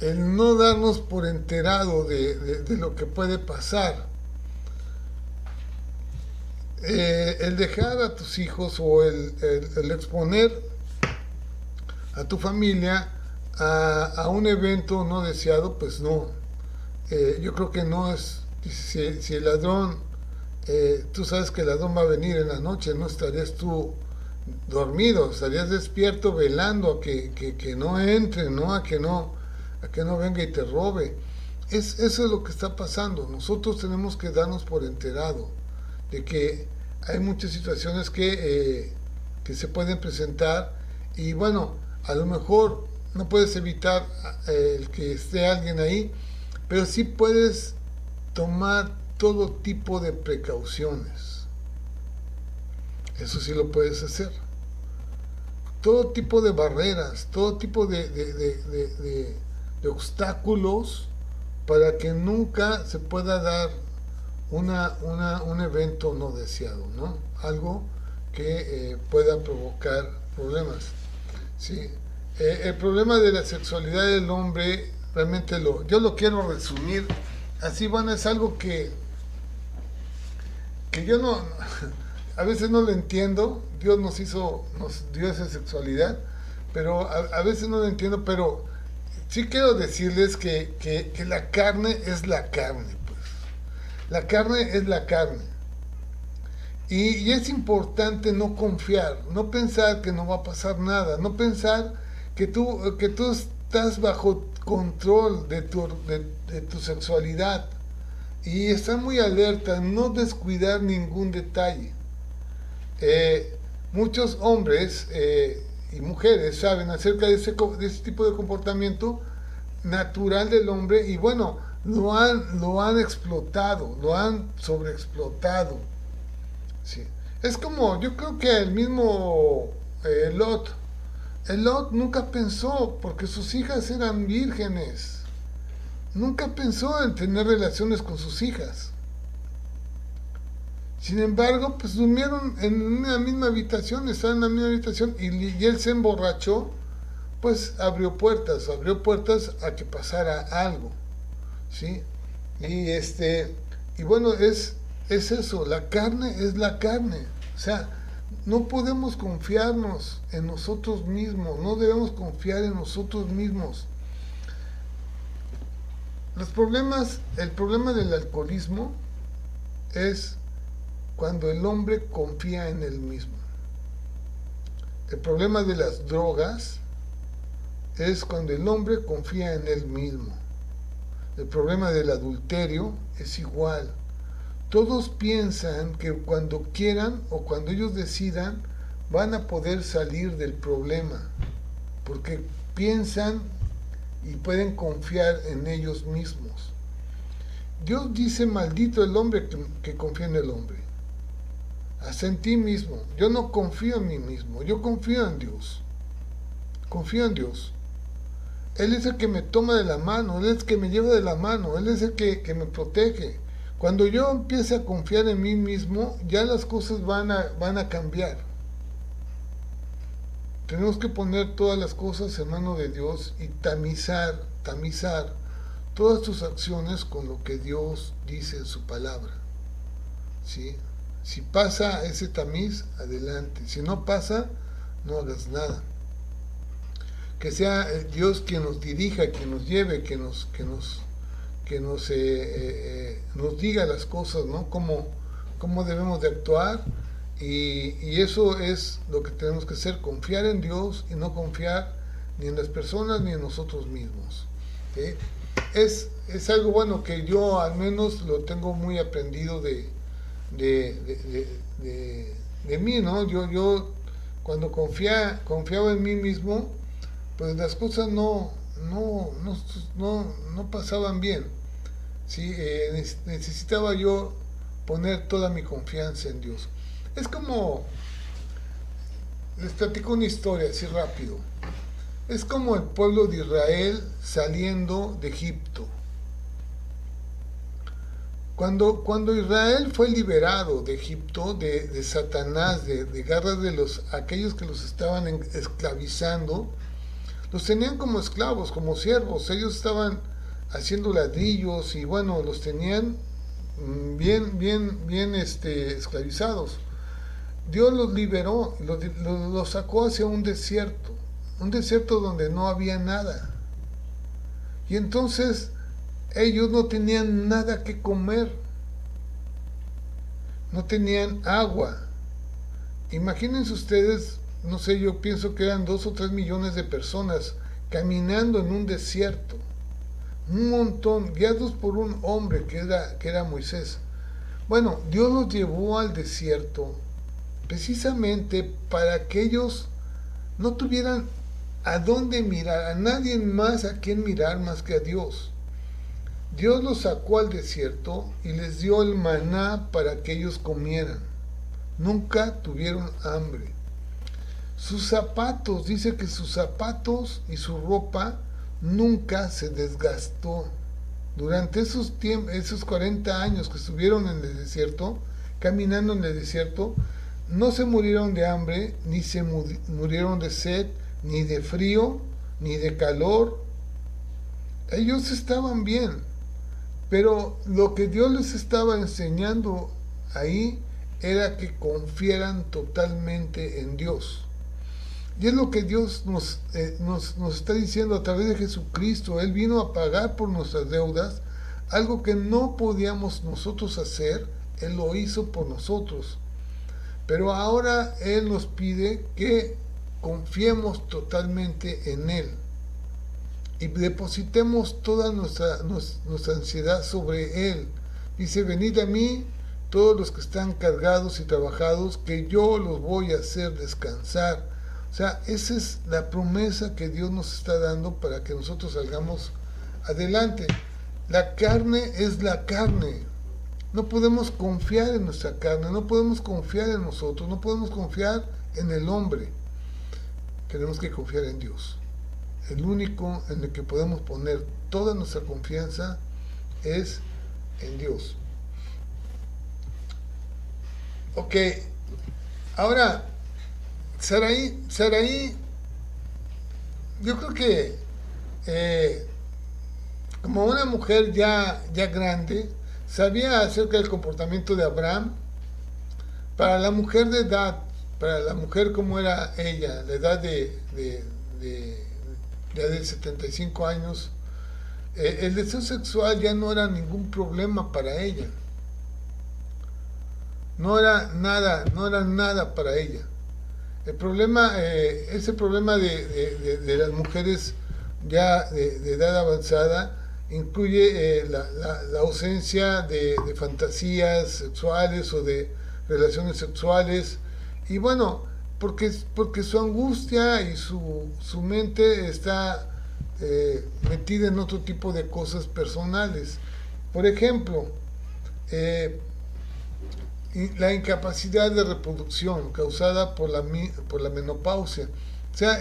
Speaker 2: el, no darnos por enterado de, lo que puede pasar. Eh, el dejar a tus hijos o el, exponer a tu familia a, un evento no deseado, pues no. Eh, yo creo que no es, si, el ladrón, tú sabes que el ladrón va a venir en la noche, no estarías tú dormido, estarías despierto velando a que, no entre, ¿no? A que no, a que no venga y te robe. Es, eso es lo que está pasando. Nosotros tenemos que darnos por enterado de que hay muchas situaciones que, eh, que se pueden presentar y bueno, a lo mejor no puedes evitar eh, el que esté alguien ahí, pero sí puedes tomar todo tipo de precauciones. Eso sí lo puedes hacer. Todo tipo de barreras, todo tipo de, obstáculos para que nunca se pueda dar una, un evento no deseado, ¿no? Algo que eh, pueda provocar problemas. ¿sí? Eh, el problema de la sexualidad del hombre, realmente lo, yo lo quiero resumir así, bueno, es algo que, que yo no, a veces no lo entiendo, Dios nos hizo, nos dio esa sexualidad, pero a, veces no lo entiendo, pero sí quiero decirles que, la carne es la carne, pues. La carne es la carne. Y, es importante no confiar, no pensar que no va a pasar nada, no pensar que tú, que tú estás bajo control de tu, de tu sexualidad y estar muy alerta, no descuidar ningún detalle. Eh, muchos hombres eh, y mujeres saben acerca de ese, de ese, tipo de comportamiento natural del hombre y bueno, lo han, lo han explotado, lo han sobreexplotado. Sí. Es como, yo creo que el mismo eh, Lot, el Lot nunca pensó, porque sus hijas eran vírgenes, nunca pensó en tener relaciones con sus hijas. Sin embargo, pues durmieron en una misma habitación, estaban en la misma habitación y, él se emborrachó, pues abrió puertas, abrió puertas a que pasara algo, ¿sí? Y este, y bueno, es, es eso, la carne es la carne, o sea, no podemos confiarnos en nosotros mismos, no debemos confiar en nosotros mismos. Los problemas, el problema del alcoholismo es cuando el hombre confía en él mismo. El problema de las drogas es cuando el hombre confía en él mismo. El problema del adulterio es igual. Todos piensan que cuando quieran o cuando ellos decidan van a poder salir del problema, porque piensan y pueden confiar en ellos mismos. Dios dice, maldito el hombre que, que confía en el hombre hasta en ti mismo. Yo no confío en mí mismo, yo confío en Dios. Confío en Dios. Él es el que me toma de la mano, Él es el que me lleva de la mano, Él es el que, me protege. Cuando yo empiece a confiar en mí mismo, ya las cosas van a, van a cambiar. Tenemos que poner todas las cosas en mano de Dios y tamizar, tamizar todas tus acciones con lo que Dios dice en su palabra. ¿Sí? Si pasa ese tamiz, adelante. Si no pasa, no hagas nada. Que sea Dios quien nos dirija, quien nos lleve, que nos, que nos, que nos, eh, eh, eh, nos diga las cosas, ¿no? Cómo, cómo debemos de actuar. Y, eso es lo que tenemos que hacer, confiar en Dios y no confiar ni en las personas ni en nosotros mismos. Es, es algo bueno que yo al menos lo tengo muy aprendido de, de, de, mí, ¿no? Yo, yo cuando confía, confiaba en mí mismo, pues las cosas no, no, no, no, pasaban bien. ¿sí? Eh, necesitaba yo poner toda mi confianza en Dios. Es como, les platico una historia así rápido. Es como el pueblo de Israel saliendo de Egipto. Cuando, cuando Israel fue liberado de Egipto, de, Satanás, de, de, garras de los, aquellos que los estaban esclavizando, los tenían como esclavos, como siervos. Ellos estaban haciendo ladrillos y bueno, los tenían mm, bien, bien, bien este, esclavizados. Dios los liberó, los, los sacó hacia un desierto, un desierto donde no había nada. Y entonces ellos no tenían nada que comer, no tenían agua. Imagínense ustedes, no sé, yo pienso que eran dos o tres millones de personas caminando en un desierto, un montón, guiados por un hombre que era, que era Moisés. Bueno, Dios los llevó al desierto precisamente para que ellos no tuvieran a dónde mirar, a nadie más a quien mirar más que a Dios. Dios los sacó al desierto y les dio el maná para que ellos comieran. Nunca tuvieron hambre. Sus zapatos, dice que sus zapatos y su ropa nunca se desgastó. Durante esos, esos 40 años que estuvieron en el desierto, caminando en el desierto, no se murieron de hambre, ni se murieron de sed, ni de frío, ni de calor. Ellos estaban bien. Pero lo que Dios les estaba enseñando ahí era que confiaran totalmente en Dios. Y es lo que Dios nos, eh, nos, nos, está diciendo a través de Jesucristo. Él vino a pagar por nuestras deudas, algo que no podíamos nosotros hacer, Él lo hizo por nosotros. Pero ahora Él nos pide que confiemos totalmente en Él y depositemos toda nuestra, ansiedad sobre Él. Dice, venid a mí todos los que están cargados y trabajados, que yo los voy a hacer descansar. O sea, esa es la promesa que Dios nos está dando para que nosotros salgamos adelante. La carne es la carne. No podemos confiar en nuestra carne, no podemos confiar en nosotros, no podemos confiar en el hombre. Tenemos que confiar en Dios el único en el que podemos poner toda nuestra confianza es en Dios. Ok, ahora, Saraí, Saraí, yo creo que eh, como una mujer ya, ya grande, sabía acerca del comportamiento de Abraham. Para la mujer de edad, para la mujer como era ella, la edad de ya de 75 años, eh, el deseo sexual ya no era ningún problema para ella. No era nada, no era nada para ella. El problema, eh, ese problema de, las mujeres ya de, edad avanzada incluye eh, la, ausencia de, fantasías sexuales o de relaciones sexuales. Y bueno, porque, porque su angustia y su, su mente está eh, metida en otro tipo de cosas personales. Por ejemplo, eh, la incapacidad de reproducción causada por la, por la menopausia. O sea,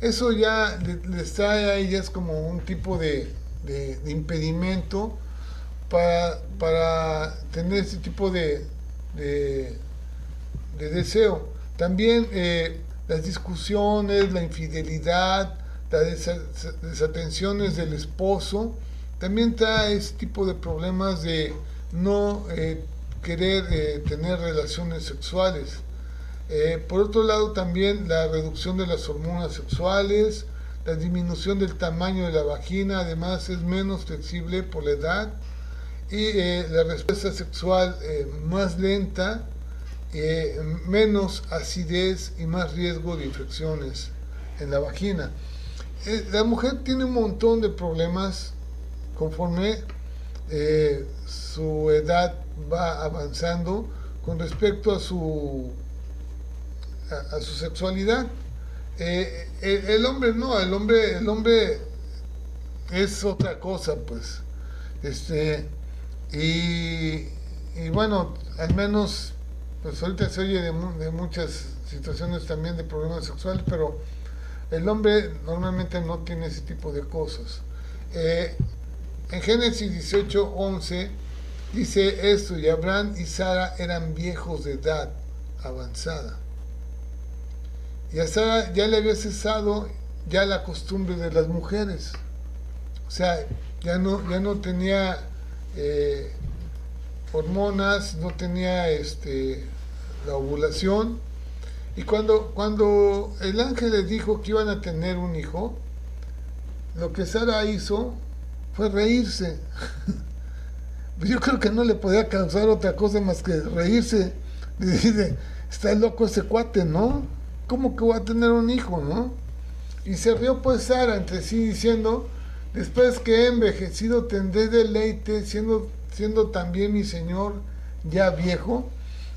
Speaker 2: eso ya les trae a ellas como un tipo de, de, impedimento para, para, tener ese tipo de, de deseo. También eh, las discusiones, la infidelidad, las desatenciones del esposo, también trae ese tipo de problemas de no eh, querer eh, tener relaciones sexuales. por otro lado, también la reducción de las hormonas sexuales, la disminución del tamaño de la vagina, además es menos flexible por la edad, y la respuesta sexual más lenta, eh, menos acidez y más riesgo de infecciones en la vagina. Eh, la mujer tiene un montón de problemas conforme eh, su edad va avanzando con respecto a su, a, su sexualidad. El, hombre no, el hombre, el hombre es otra cosa, pues. Este, y, y bueno, al menos pues ahorita se oye de, muchas situaciones también de problemas sexuales, pero el hombre normalmente no tiene ese tipo de cosas. Eh, en Génesis 18, 11, dice esto, y Abraham y Sara eran viejos de edad avanzada. Y a Sara ya le había cesado ya la costumbre de las mujeres. O sea, ya no, ya no tenía eh, hormonas, no tenía este, la ovulación. Y cuando, cuando el ángel les dijo que iban a tener un hijo, lo que Sara hizo fue reírse. Yo creo que no le podía causar otra cosa más que reírse. Dice, está loco ese cuate, ¿no? ¿Cómo que va a tener un hijo, no? Y se rió pues Sara entre sí diciendo, después que he envejecido tendré deleite siendo, siendo también mi Señor ya viejo.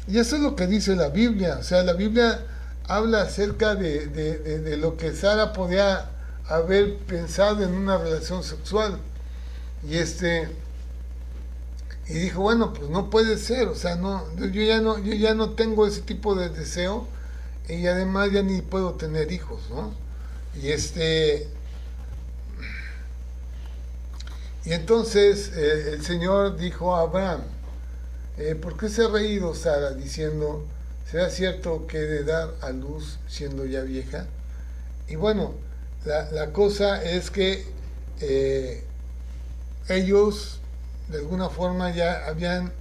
Speaker 2: Y eso es lo que dice la Biblia. O sea, la Biblia habla acerca de, de lo que Sara podía haber pensado en una relación sexual. Y este y dijo, bueno, pues no puede ser, o sea, no yo ya no yo ya no tengo ese tipo de deseo y además ya ni puedo tener hijos, ¿no? Y este y entonces eh, el Señor dijo a Abraham, eh, ¿por qué se ha reído Sara diciendo, ¿será cierto que he de dar a luz siendo ya vieja? Y bueno, la, cosa es que eh, ellos de alguna forma ya habían,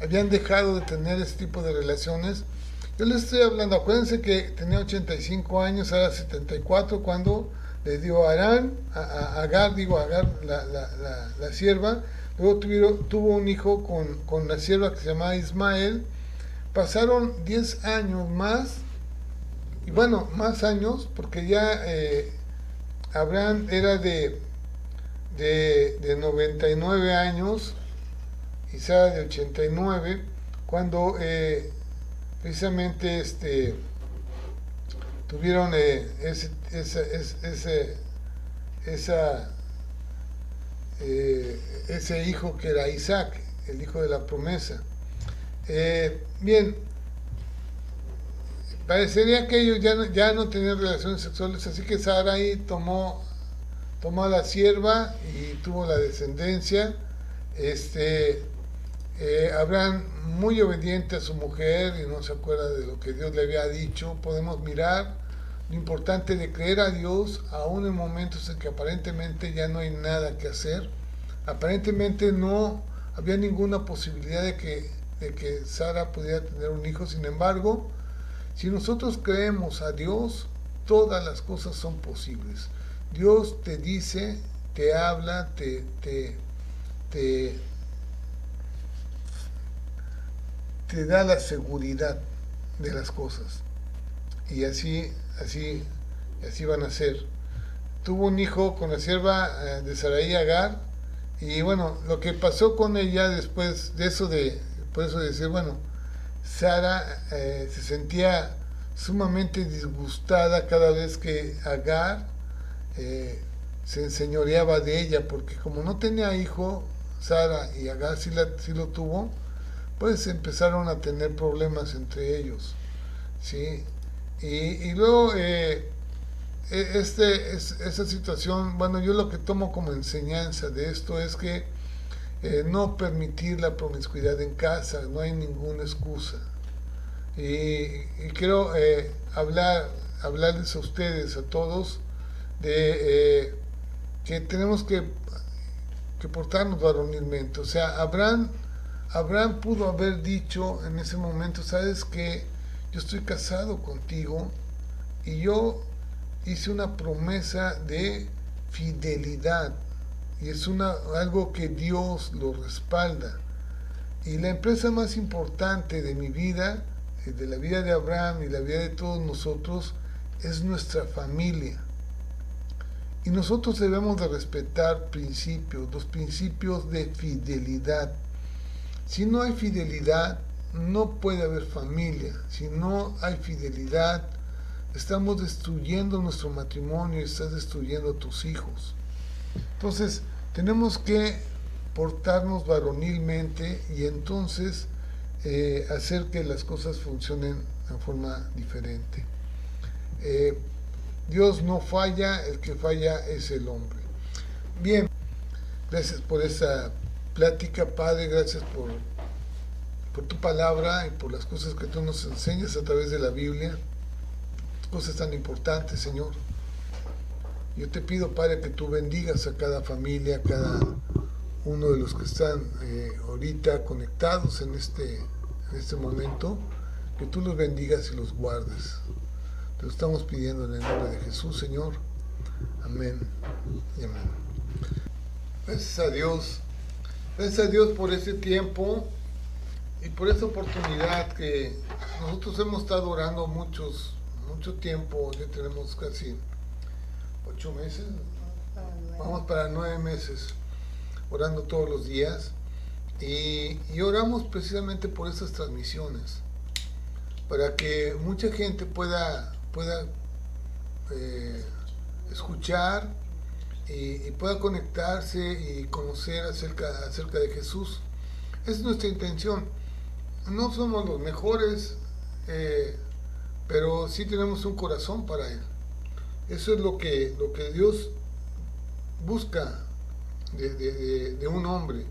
Speaker 2: habían dejado de tener ese tipo de relaciones. Yo les estoy hablando, acuérdense que tenía 85 años, ahora 74, cuando le dio a Arán, a, Agar, digo, Agar, la, la, la, sierva, luego tuvieron, tuvo un hijo con, con la sierva que se llamaba Ismael, pasaron 10 años más, y bueno, más años, porque ya eh, Abraham era de, de, 99 años y Sara de 89, cuando eh, precisamente este, tuvieron eh, ese, ese, esa, eh, ese hijo que era Isaac, el hijo de la promesa. bien, Parecería que ellos ya no, ya no tenían relaciones sexuales, así que Sarai tomó, tomó a la sierva y tuvo la descendencia. Este, eh, Abraham, muy obediente a su mujer y no se acuerda de lo que Dios le había dicho, podemos mirar lo importante de creer a Dios aún en momentos en que aparentemente ya no hay nada que hacer. Aparentemente no había ninguna posibilidad de que, de que Sara pudiera tener un hijo, sin embargo, si nosotros creemos a Dios, todas las cosas son posibles. Dios te dice, te habla, te, te, te, da la seguridad de las cosas. Y así, así, así van a ser. Tuvo un hijo con la sierva eh, de Saraí Agar, y bueno, lo que pasó con ella después de eso de, por eso decir, bueno, Sara eh, se sentía sumamente disgustada cada vez que Agar eh, se enseñoreaba de ella, porque como no tenía hijo, Sara y Agar sí, lo tuvo, pues empezaron a tener problemas entre ellos. ¿sí? Y, luego, eh, e, este, esa situación, bueno, yo lo que tomo como enseñanza de esto es que no permitir la promiscuidad en casa, no hay ninguna excusa. Y, quiero eh, hablar, hablarles a ustedes, a todos, de eh, que tenemos que, que portarnos varonilmente. O sea, Abraham, Abraham pudo haber dicho en ese momento, sabes que yo estoy casado contigo y yo hice una promesa de fidelidad y es una, algo que Dios lo respalda. Y la empresa más importante de mi vida, eh, de la vida de Abraham y la vida de todos nosotros, es nuestra familia. Y nosotros debemos de respetar principios, los principios de fidelidad. Si no hay fidelidad, no puede haber familia. Si no hay fidelidad, estamos destruyendo nuestro matrimonio y estás destruyendo a tus hijos. Entonces, tenemos que portarnos varonilmente y entonces eh, hacer que las cosas funcionen de forma diferente. Eh, Dios no falla, el que falla es el hombre. Bien, gracias por esa plática, Padre, gracias por, por tu palabra y por las cosas que tú nos enseñas a través de la Biblia, cosas tan importantes, Señor. Yo te pido, Padre, que tú bendigas a cada familia, a cada uno de los que están eh, ahorita conectados en este, en este momento, que tú los bendigas y los guardes. Te lo estamos pidiendo en el nombre de Jesús, Señor. Amén y amén. Gracias a Dios. Gracias a Dios por ese tiempo y por esa oportunidad que nosotros hemos estado orando muchos, mucho tiempo. Ya tenemos casi ocho meses. Vamos para nueve meses orando todos los días. Y, oramos precisamente por esas transmisiones, para que mucha gente pueda, pueda eh, escuchar y, pueda conectarse y conocer acerca, acerca de Jesús. Es nuestra intención. No somos los mejores, eh, pero sí tenemos un corazón para Él. Eso es lo que, lo que Dios busca de, un hombre.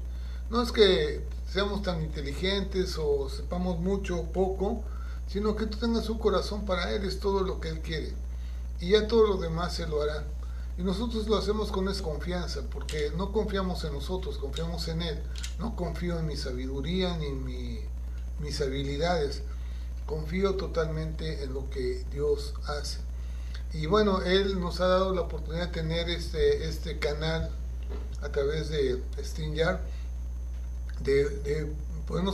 Speaker 2: No es que seamos tan inteligentes o sepamos mucho o poco, sino que tú tengas un corazón para Él, es todo lo que Él quiere. Y ya todo lo demás se lo hará. Y nosotros lo hacemos con esa confianza, porque no confiamos en nosotros, confiamos en Él. No confío en mi sabiduría ni en mis habilidades. Confío totalmente en lo que Dios hace. Y bueno, Él nos ha dado la oportunidad de tener este, este canal a través de StreamYard, de, de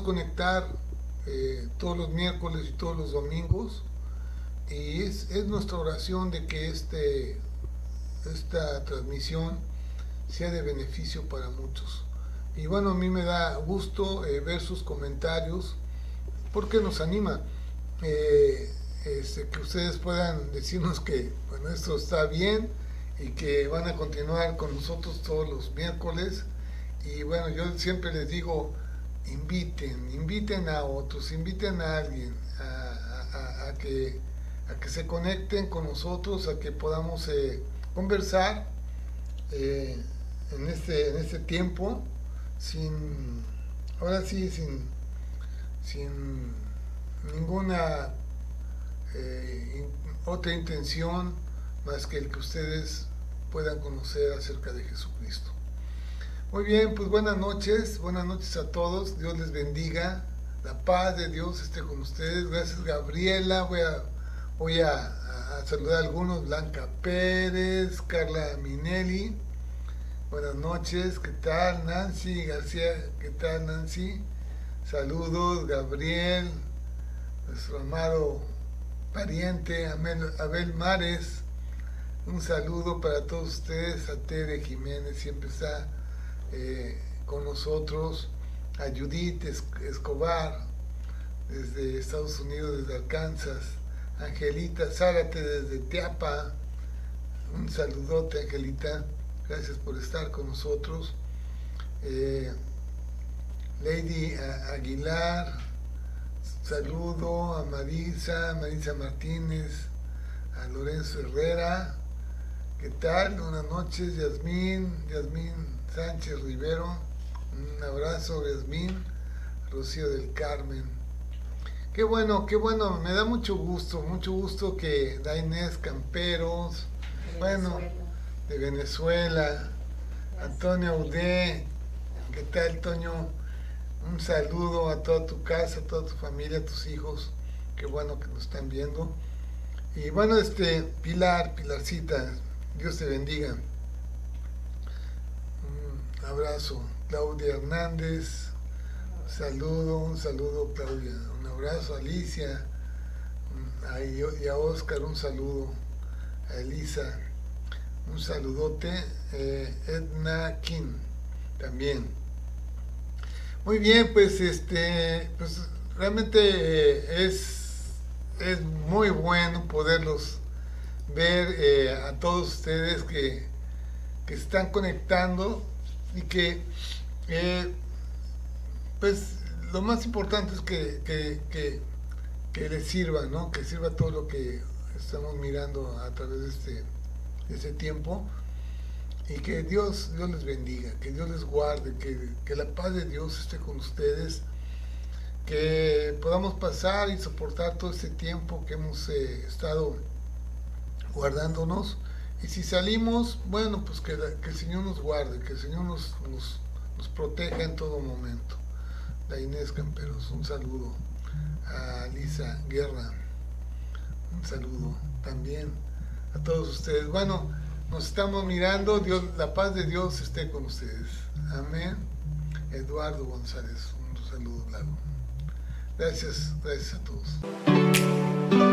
Speaker 2: conectar eh, todos los miércoles y todos los domingos. Y es, nuestra oración de que este, esta transmisión sea de beneficio para muchos. Y bueno, a mí me da gusto eh, ver sus comentarios porque nos anima eh, este, que ustedes puedan decirnos que bueno, esto está bien y que van a continuar con nosotros todos los miércoles. Y bueno, yo siempre les digo, inviten, inviten a otros, inviten a alguien a, que, a que se conecten con nosotros, a que podamos eh, conversar eh, en, este, en este tiempo, sin, ahora sí, sin, sin ninguna eh, otra intención más que el que ustedes puedan conocer acerca de Jesucristo. Muy bien, pues buenas noches, buenas noches a todos, Dios les bendiga, la paz de Dios esté con ustedes, gracias Gabriela, voy a, voy a, saludar a algunos, Blanca Pérez, Carla Minelli, buenas noches, ¿qué tal Nancy García? ¿Qué tal Nancy? Saludos, Gabriel, nuestro amado pariente Abel Mares, un saludo para todos ustedes, a Tere Jiménez, siempre está eh, con nosotros, a Judith Escobar, desde Estados Unidos, desde Arkansas, Angelita Zárate desde Teapa, un saludote Angelita, gracias por estar con nosotros. Eh, Lady Aguilar, saludo a Marisa, Marisa Martínez, a Lorenzo Herrera, ¿Qué tal? Buenas noches, Yasmín, Yasmín Sánchez Rivero. Un abrazo, Yasmín, Rocío del Carmen. Qué bueno, qué bueno, me da mucho gusto, mucho gusto que Dainés Camperos, bueno, de Venezuela, Antonio Udé, ¿qué tal, Toño? Un saludo a toda tu casa, a toda tu familia, a tus hijos, qué bueno que nos están viendo. Y bueno, este, Pilar, Pilarcita, Dios te bendiga. Un abrazo. Claudia Hernández. Saludo, un saludo Claudia. Un abrazo Alicia. y a Oscar un saludo. A Elisa. Un saludote. Eh, Edna Kim también. Muy bien, pues este, pues realmente eh, es, es muy bueno poderlos ver eh, a todos ustedes que, están conectando y que pues lo más importante es que, que, les sirva, ¿no? que sirva todo lo que estamos mirando a través de este, este tiempo. y que Dios, Dios les bendiga, que Dios les guarde, que, que la paz de Dios esté con ustedes, que podamos pasar y soportar todo este tiempo que hemos eh, estado guardándonos. Y si salimos, bueno, pues que, que, el Señor nos guarde, que el Señor nos, nos proteja en todo momento. La Inés Camperos, un saludo. A Lisa Guerra, un saludo también a todos ustedes. Bueno, nos estamos mirando, Dios, la paz de Dios esté con ustedes. Amén. Eduardo González, un saludo largo. Gracias, gracias a todos.